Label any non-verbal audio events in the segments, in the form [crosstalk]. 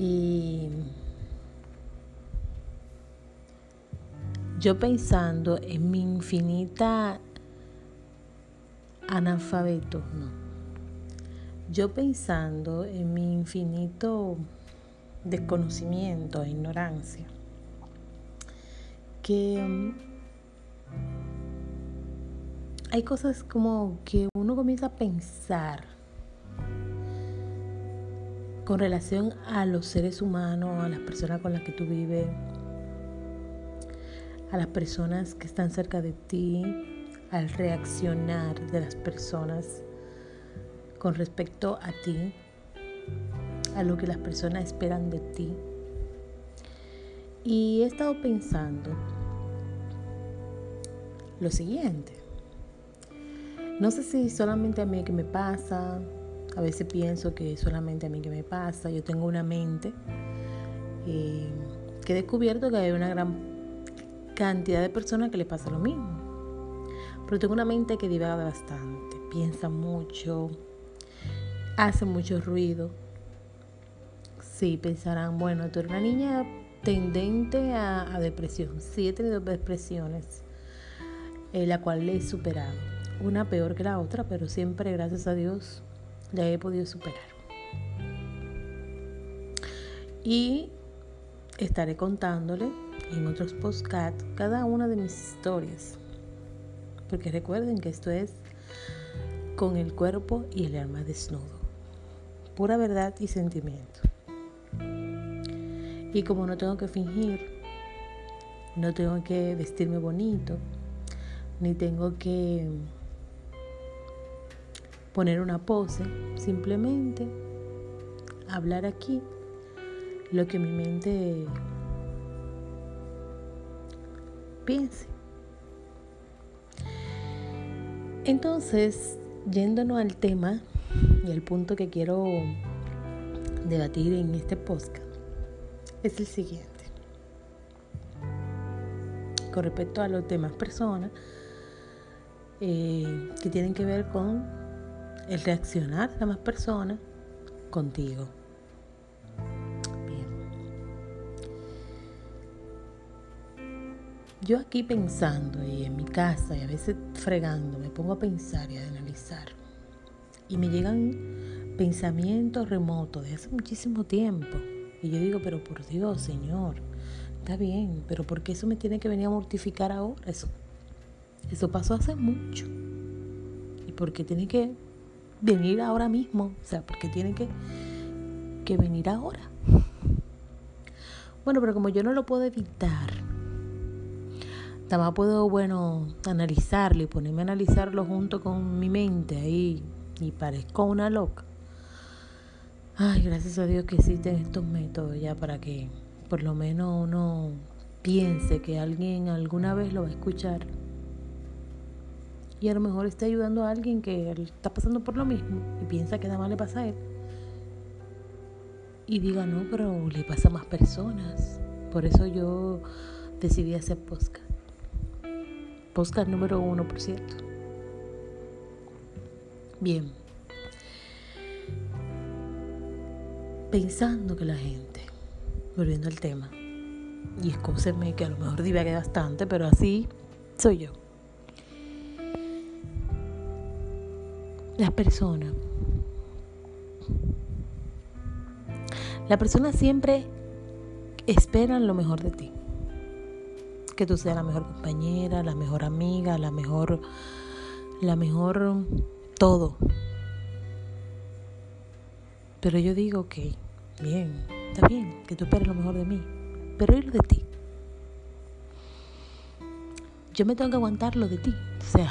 Y yo pensando en mi infinita analfabeto, no. Yo pensando en mi infinito desconocimiento ignorancia, que mm, hay cosas como que uno comienza a pensar con relación a los seres humanos, a las personas con las que tú vives, a las personas que están cerca de ti, al reaccionar de las personas con respecto a ti, a lo que las personas esperan de ti. Y he estado pensando lo siguiente. No sé si solamente a mí que me pasa, a veces pienso que solamente a mí que me pasa, yo tengo una mente eh, que he descubierto que hay una gran cantidad de personas que le pasa lo mismo. Pero tengo una mente que divaga bastante, piensa mucho, hace mucho ruido. Sí, pensarán, bueno, tú eres una niña tendente a, depresión. Sí, he tenido depresiones, eh, la cual he superado una peor que la otra, pero siempre, gracias a Dios, la he podido superar. Y estaré contándole en otros podcasts cada una de mis historias. Porque recuerden que esto es con el cuerpo y el alma desnudo. Pura verdad y sentimiento. Y como no tengo que fingir, no tengo que vestirme bonito, ni tengo que poner una pose, simplemente hablar aquí lo que mi mente piense. Entonces, yéndonos al tema y al punto que quiero debatir en este podcast, es el siguiente. Con respecto a los demás personas eh, que tienen que ver con el reaccionar de más personas contigo. Bien. Yo aquí pensando y en mi casa y a veces fregando, me pongo a pensar y a analizar. Y me llegan pensamientos remotos de hace muchísimo tiempo. Y yo digo, pero por Dios, Señor, está bien, pero ¿por qué eso me tiene que venir a mortificar ahora? Eso, eso pasó hace mucho. ¿Y por qué tiene que venir ahora mismo, o sea, porque tiene que, que venir ahora. Bueno, pero como yo no lo puedo evitar, también puedo, bueno, analizarlo y ponerme a analizarlo junto con mi mente ahí y parezco una loca. Ay, gracias a Dios que existen estos métodos ya para que por lo menos uno piense que alguien alguna vez lo va a escuchar y a lo mejor está ayudando a alguien que está pasando por lo mismo y piensa que nada más le pasa a él. Y diga, no, pero le pasa a más personas. Por eso yo decidí hacer podcast. Podcast número uno, por cierto. Bien. Pensando que la gente, volviendo al tema, y escúsenme que a lo mejor divague bastante, pero así soy yo. Las personas. La persona siempre esperan lo mejor de ti. Que tú seas la mejor compañera, la mejor amiga, la mejor, la mejor todo. Pero yo digo, ok, bien, está bien, que tú esperes lo mejor de mí, pero ir de ti. Yo me tengo que aguantar lo de ti. O sea,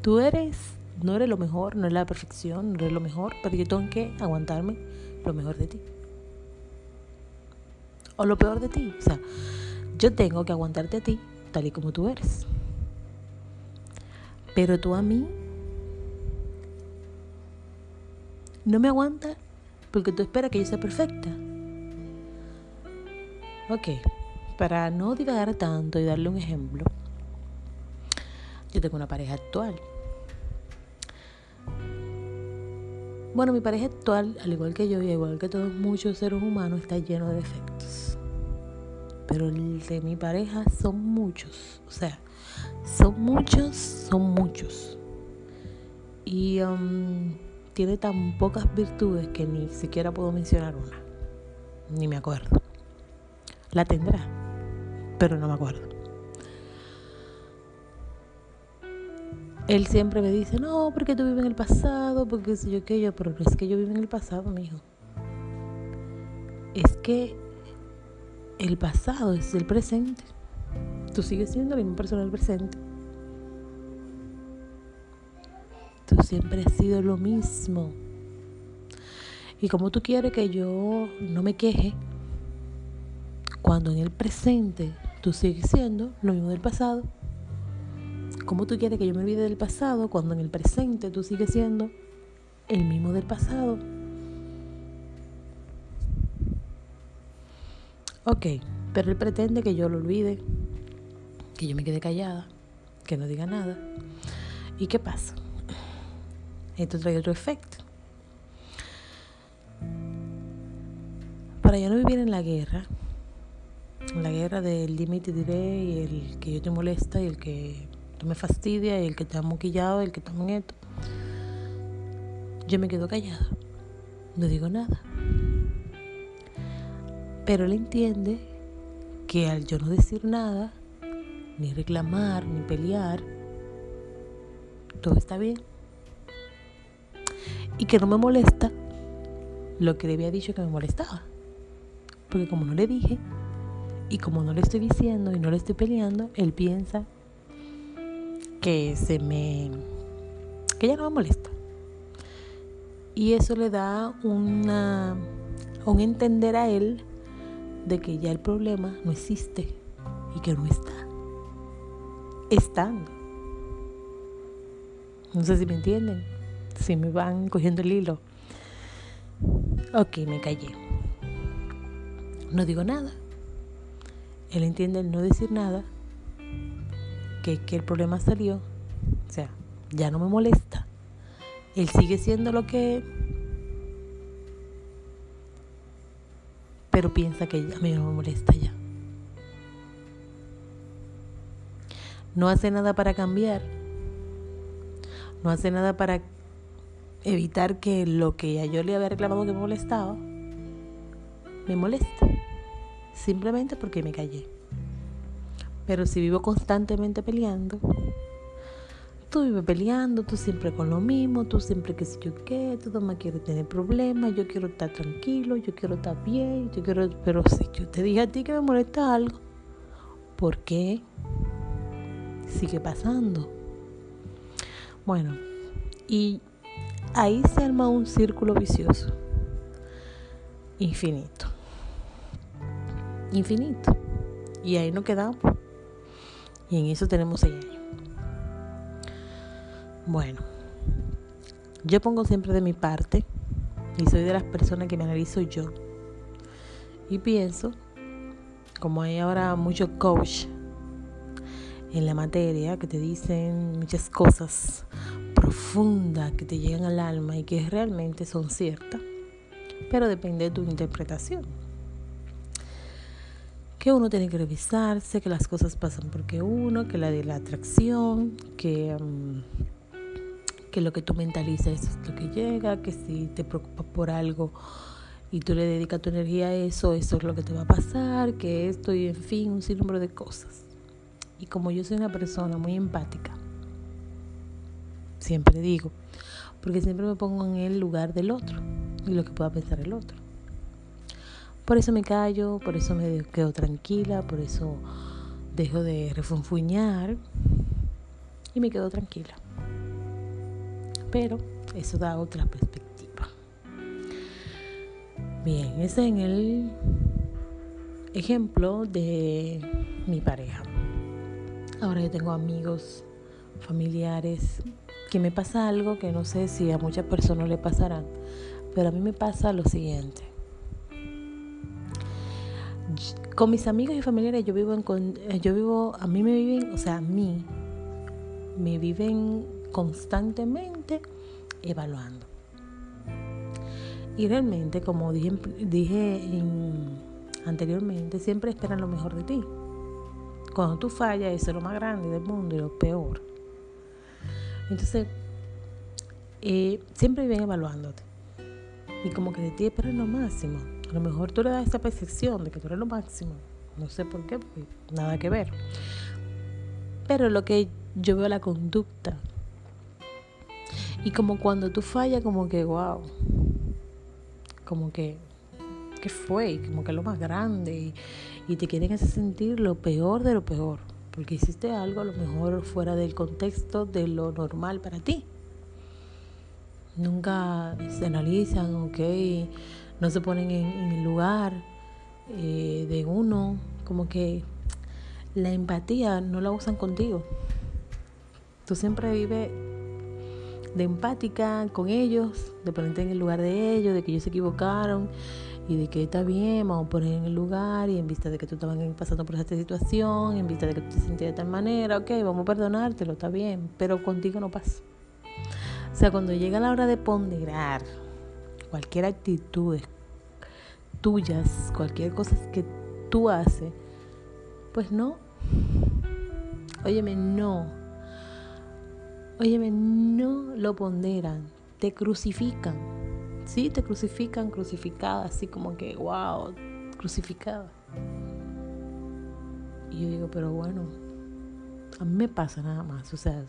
tú eres no eres lo mejor, no es la perfección, no eres lo mejor, pero yo tengo que aguantarme lo mejor de ti. O lo peor de ti. O sea, yo tengo que aguantarte a ti tal y como tú eres. Pero tú a mí no me aguantas porque tú esperas que yo sea perfecta. Ok, para no divagar tanto y darle un ejemplo, yo tengo una pareja actual Bueno, mi pareja actual, al igual que yo y igual que todos muchos seres humanos, está lleno de defectos. Pero el de mi pareja son muchos. O sea, son muchos, son muchos. Y um, tiene tan pocas virtudes que ni siquiera puedo mencionar una. Ni me acuerdo. La tendrá, pero no me acuerdo. Él siempre me dice, no, porque tú vives en el pasado, porque sé yo qué yo, pero es que yo vivo en el pasado, mi hijo. Es que el pasado es el presente. Tú sigues siendo la misma persona del presente. Tú siempre has sido lo mismo. Y como tú quieres que yo no me queje, cuando en el presente tú sigues siendo lo mismo del pasado, ¿Cómo tú quieres que yo me olvide del pasado cuando en el presente tú sigues siendo el mismo del pasado? Ok, pero él pretende que yo lo olvide, que yo me quede callada, que no diga nada. ¿Y qué pasa? Esto trae otro efecto. Para yo no vivir en la guerra, la guerra del límite diré y el que yo te molesta y el que me fastidia, y el que está moquillado, el que está nieto. Yo me quedo callada, no digo nada. Pero él entiende que al yo no decir nada, ni reclamar, ni pelear, todo está bien. Y que no me molesta lo que le había dicho que me molestaba. Porque como no le dije, y como no le estoy diciendo y no le estoy peleando, él piensa que se me que ya no me molesta. Y eso le da una un entender a él de que ya el problema no existe y que no está estando. No sé si me entienden, si me van cogiendo el hilo. Ok, me callé. No digo nada. Él entiende el no decir nada que, el problema salió, o sea, ya no me molesta. Él sigue siendo lo que... Pero piensa que a mí no me molesta ya. No hace nada para cambiar. No hace nada para evitar que lo que yo le había reclamado que me molestaba, me moleste. Simplemente porque me callé. Pero si vivo constantemente peleando, tú vives peleando, tú siempre con lo mismo, tú siempre que si yo qué, tú no me quieres tener problemas, yo quiero estar tranquilo, yo quiero estar bien, yo quiero, pero si yo te dije a ti que me molesta algo, ¿por qué sigue pasando? Bueno, y ahí se arma un círculo vicioso, infinito, infinito, y ahí no quedamos. Y en eso tenemos seis años. Bueno, yo pongo siempre de mi parte y soy de las personas que me analizo yo. Y pienso, como hay ahora muchos coach en la materia que te dicen muchas cosas profundas que te llegan al alma y que realmente son ciertas, pero depende de tu interpretación que uno tiene que revisarse, que las cosas pasan porque uno, que la de la atracción, que, mm, que lo que tú mentalizas es lo que llega, que si te preocupas por algo y tú le dedicas tu energía a eso, eso es lo que te va a pasar, que esto y en fin, un sinnúmero de cosas. Y como yo soy una persona muy empática, siempre digo, porque siempre me pongo en el lugar del otro y lo que pueda pensar el otro. Por eso me callo, por eso me quedo tranquila, por eso dejo de refunfuñar y me quedo tranquila. Pero eso da otra perspectiva. Bien, ese es en el ejemplo de mi pareja. Ahora yo tengo amigos, familiares, que me pasa algo que no sé si a muchas personas le pasarán, pero a mí me pasa lo siguiente con mis amigos y familiares yo vivo en, eh, yo vivo, a mí me viven, o sea, a mí me viven constantemente evaluando. Y realmente, como dije, dije anteriormente, siempre esperan lo mejor de ti. Cuando tú fallas, eso es lo más grande del mundo y lo peor. Entonces, eh, siempre viven evaluándote. Y como que de ti esperan lo máximo. A lo mejor tú le das esa percepción de que tú eres lo máximo. No sé por qué, porque nada que ver. Pero lo que yo veo la conducta. Y como cuando tú fallas, como que, wow. Como que que fue, como que lo más grande, y, te quieren hacer sentir lo peor de lo peor, porque hiciste algo a lo mejor fuera del contexto de lo normal para ti. Nunca se analizan, ok, no se ponen en, el lugar eh, de uno, como que la empatía no la usan contigo. Tú siempre vives de empática con ellos, de ponerte en el lugar de ellos, de que ellos se equivocaron y de que está bien, vamos a poner en el lugar y en vista de que tú estabas pasando por esta situación, en vista de que tú te sentías de tal manera, ok, vamos a perdonártelo, está bien, pero contigo no pasa. O sea, cuando llega la hora de ponderar cualquier actitud tuyas, cualquier cosa que tú haces, pues no. Óyeme, no. Óyeme, no lo ponderan, te crucifican Sí, te crucifican, crucificada, así como que, wow, crucificada. Y yo digo, pero bueno, a mí me pasa nada más. O sea,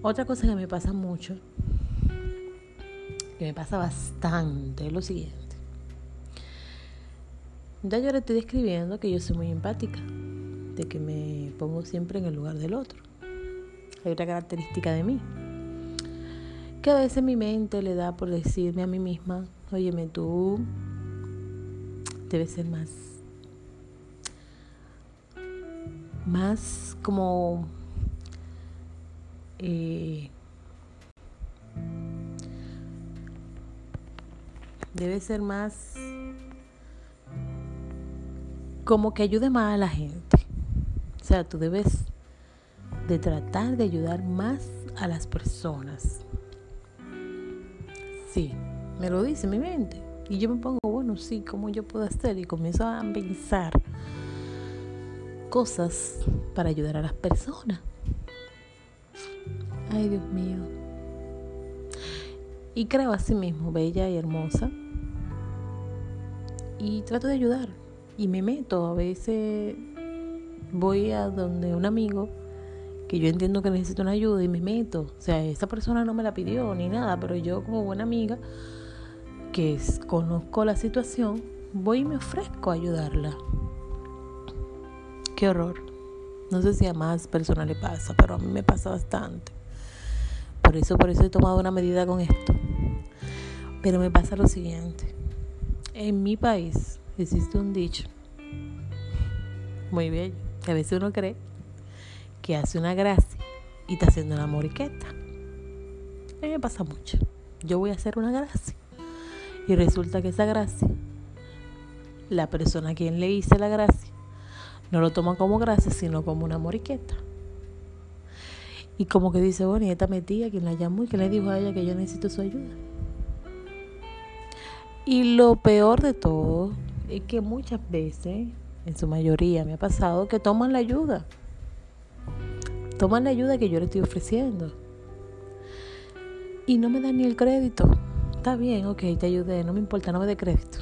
otra cosa que me pasa mucho, que me pasa bastante, es lo siguiente. Ya yo le estoy describiendo que yo soy muy empática, de que me pongo siempre en el lugar del otro. Hay otra característica de mí que a veces mi mente le da por decirme a mí misma, óyeme tú, debes ser más, más como eh, debe ser más como que ayude más a la gente. O sea, tú debes de tratar de ayudar más a las personas. Sí, me lo dice mi mente. Y yo me pongo, bueno, sí, ¿cómo yo puedo hacer? Y comienzo a pensar cosas para ayudar a las personas. Ay, Dios mío. Y creo a sí mismo, bella y hermosa. Y trato de ayudar. Y me meto. A veces voy a donde un amigo que yo entiendo que necesito una ayuda y me meto. O sea, esa persona no me la pidió ni nada, pero yo como buena amiga que conozco la situación, voy y me ofrezco a ayudarla. Qué horror. No sé si a más personas le pasa, pero a mí me pasa bastante. Por eso, por eso he tomado una medida con esto. Pero me pasa lo siguiente. En mi país existe un dicho muy bien, que a veces uno cree que hace una gracia y está haciendo una moriqueta. A mí me pasa mucho. Yo voy a hacer una gracia. Y resulta que esa gracia, la persona a quien le hice la gracia, no lo toma como gracia, sino como una moriqueta. Y como que dice, bueno, y esta metía quien la llamó y que le dijo a ella que yo necesito su ayuda. Y lo peor de todo es que muchas veces, en su mayoría me ha pasado, que toman la ayuda toman la ayuda que yo le estoy ofreciendo. Y no me dan ni el crédito. Está bien, ok, te ayudé, no me importa, no me dé crédito.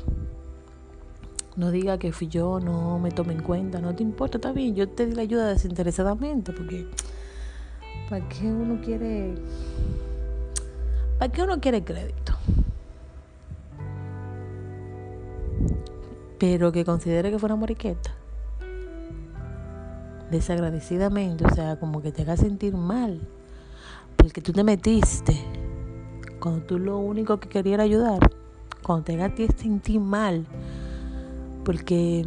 No diga que fui yo, no me tome en cuenta, no te importa, está bien, yo te di la ayuda desinteresadamente, porque ¿para qué uno quiere, para qué uno quiere crédito? Pero que considere que fue una moriqueta desagradecidamente, o sea, como que te haga sentir mal, porque tú te metiste, cuando tú lo único que querías era ayudar, cuando te haga sentir mal, porque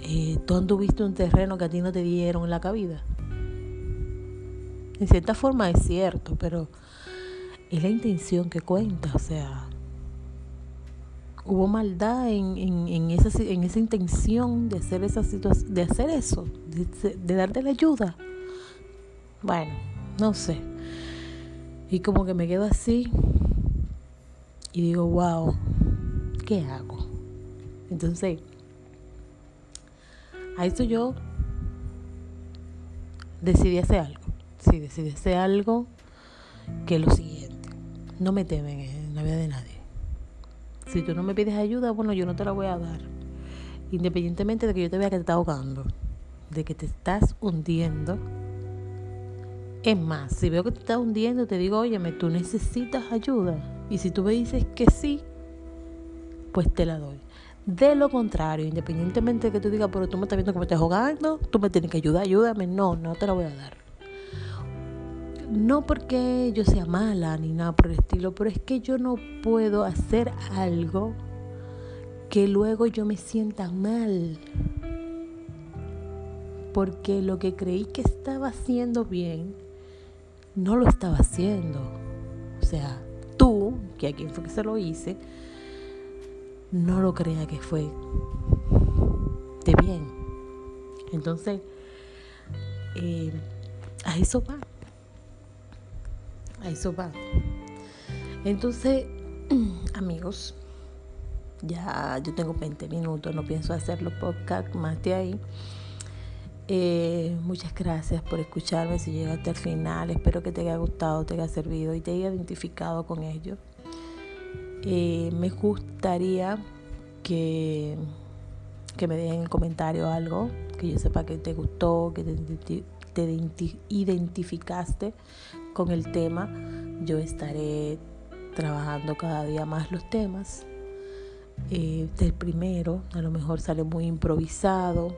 eh, tú anduviste un terreno que a ti no te dieron en la cabida. En cierta forma es cierto, pero es la intención que cuenta, o sea, hubo maldad en, en, esa, en esa intención de hacer, esa situación, de hacer eso, de, darte la ayuda. Bueno, no sé. Y como que me quedo así, y digo, wow, ¿qué hago? Entonces, a eso yo decidí hacer algo. Sí, decidí hacer algo que es lo siguiente. No me temen en la vida de nadie. Si tú no me pides ayuda, bueno, yo no te la voy a dar. Independientemente de que yo te vea que te estás ahogando, de que te estás hundiendo. Es más, si veo que te estás hundiendo, te digo, óyeme, tú necesitas ayuda. Y si tú me dices que sí, pues te la doy. De lo contrario, independientemente de que tú digas, pero tú me estás viendo que me estás ahogando, tú me tienes que ayudar, ayúdame. No, no te la voy a dar. No porque yo sea mala ni nada por el estilo, pero es que yo no puedo hacer algo que luego yo me sienta mal. Porque lo que creí que estaba haciendo bien, no lo estaba haciendo. O sea, tú, que a quien fue que se lo hice, no lo crea que fue de bien. Entonces, eh, a eso va. A eso va. Entonces, [clears throat] amigos, ya yo tengo 20 minutos, no pienso hacer los podcasts más de ahí. Eh, muchas gracias por escucharme si llegaste al final. Espero que te haya gustado, te haya servido y te haya identificado con ellos. Eh, me gustaría que, que me dejen en comentario algo, que yo sepa que te gustó, que te, identificaste con el tema. Yo estaré trabajando cada día más los temas. Eh, del primero, a lo mejor sale muy improvisado,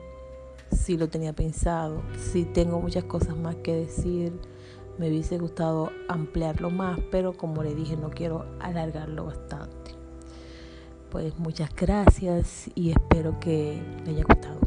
si lo tenía pensado, si tengo muchas cosas más que decir me hubiese gustado ampliarlo más, pero como le dije, no quiero alargarlo bastante. Pues muchas gracias y espero que le haya gustado.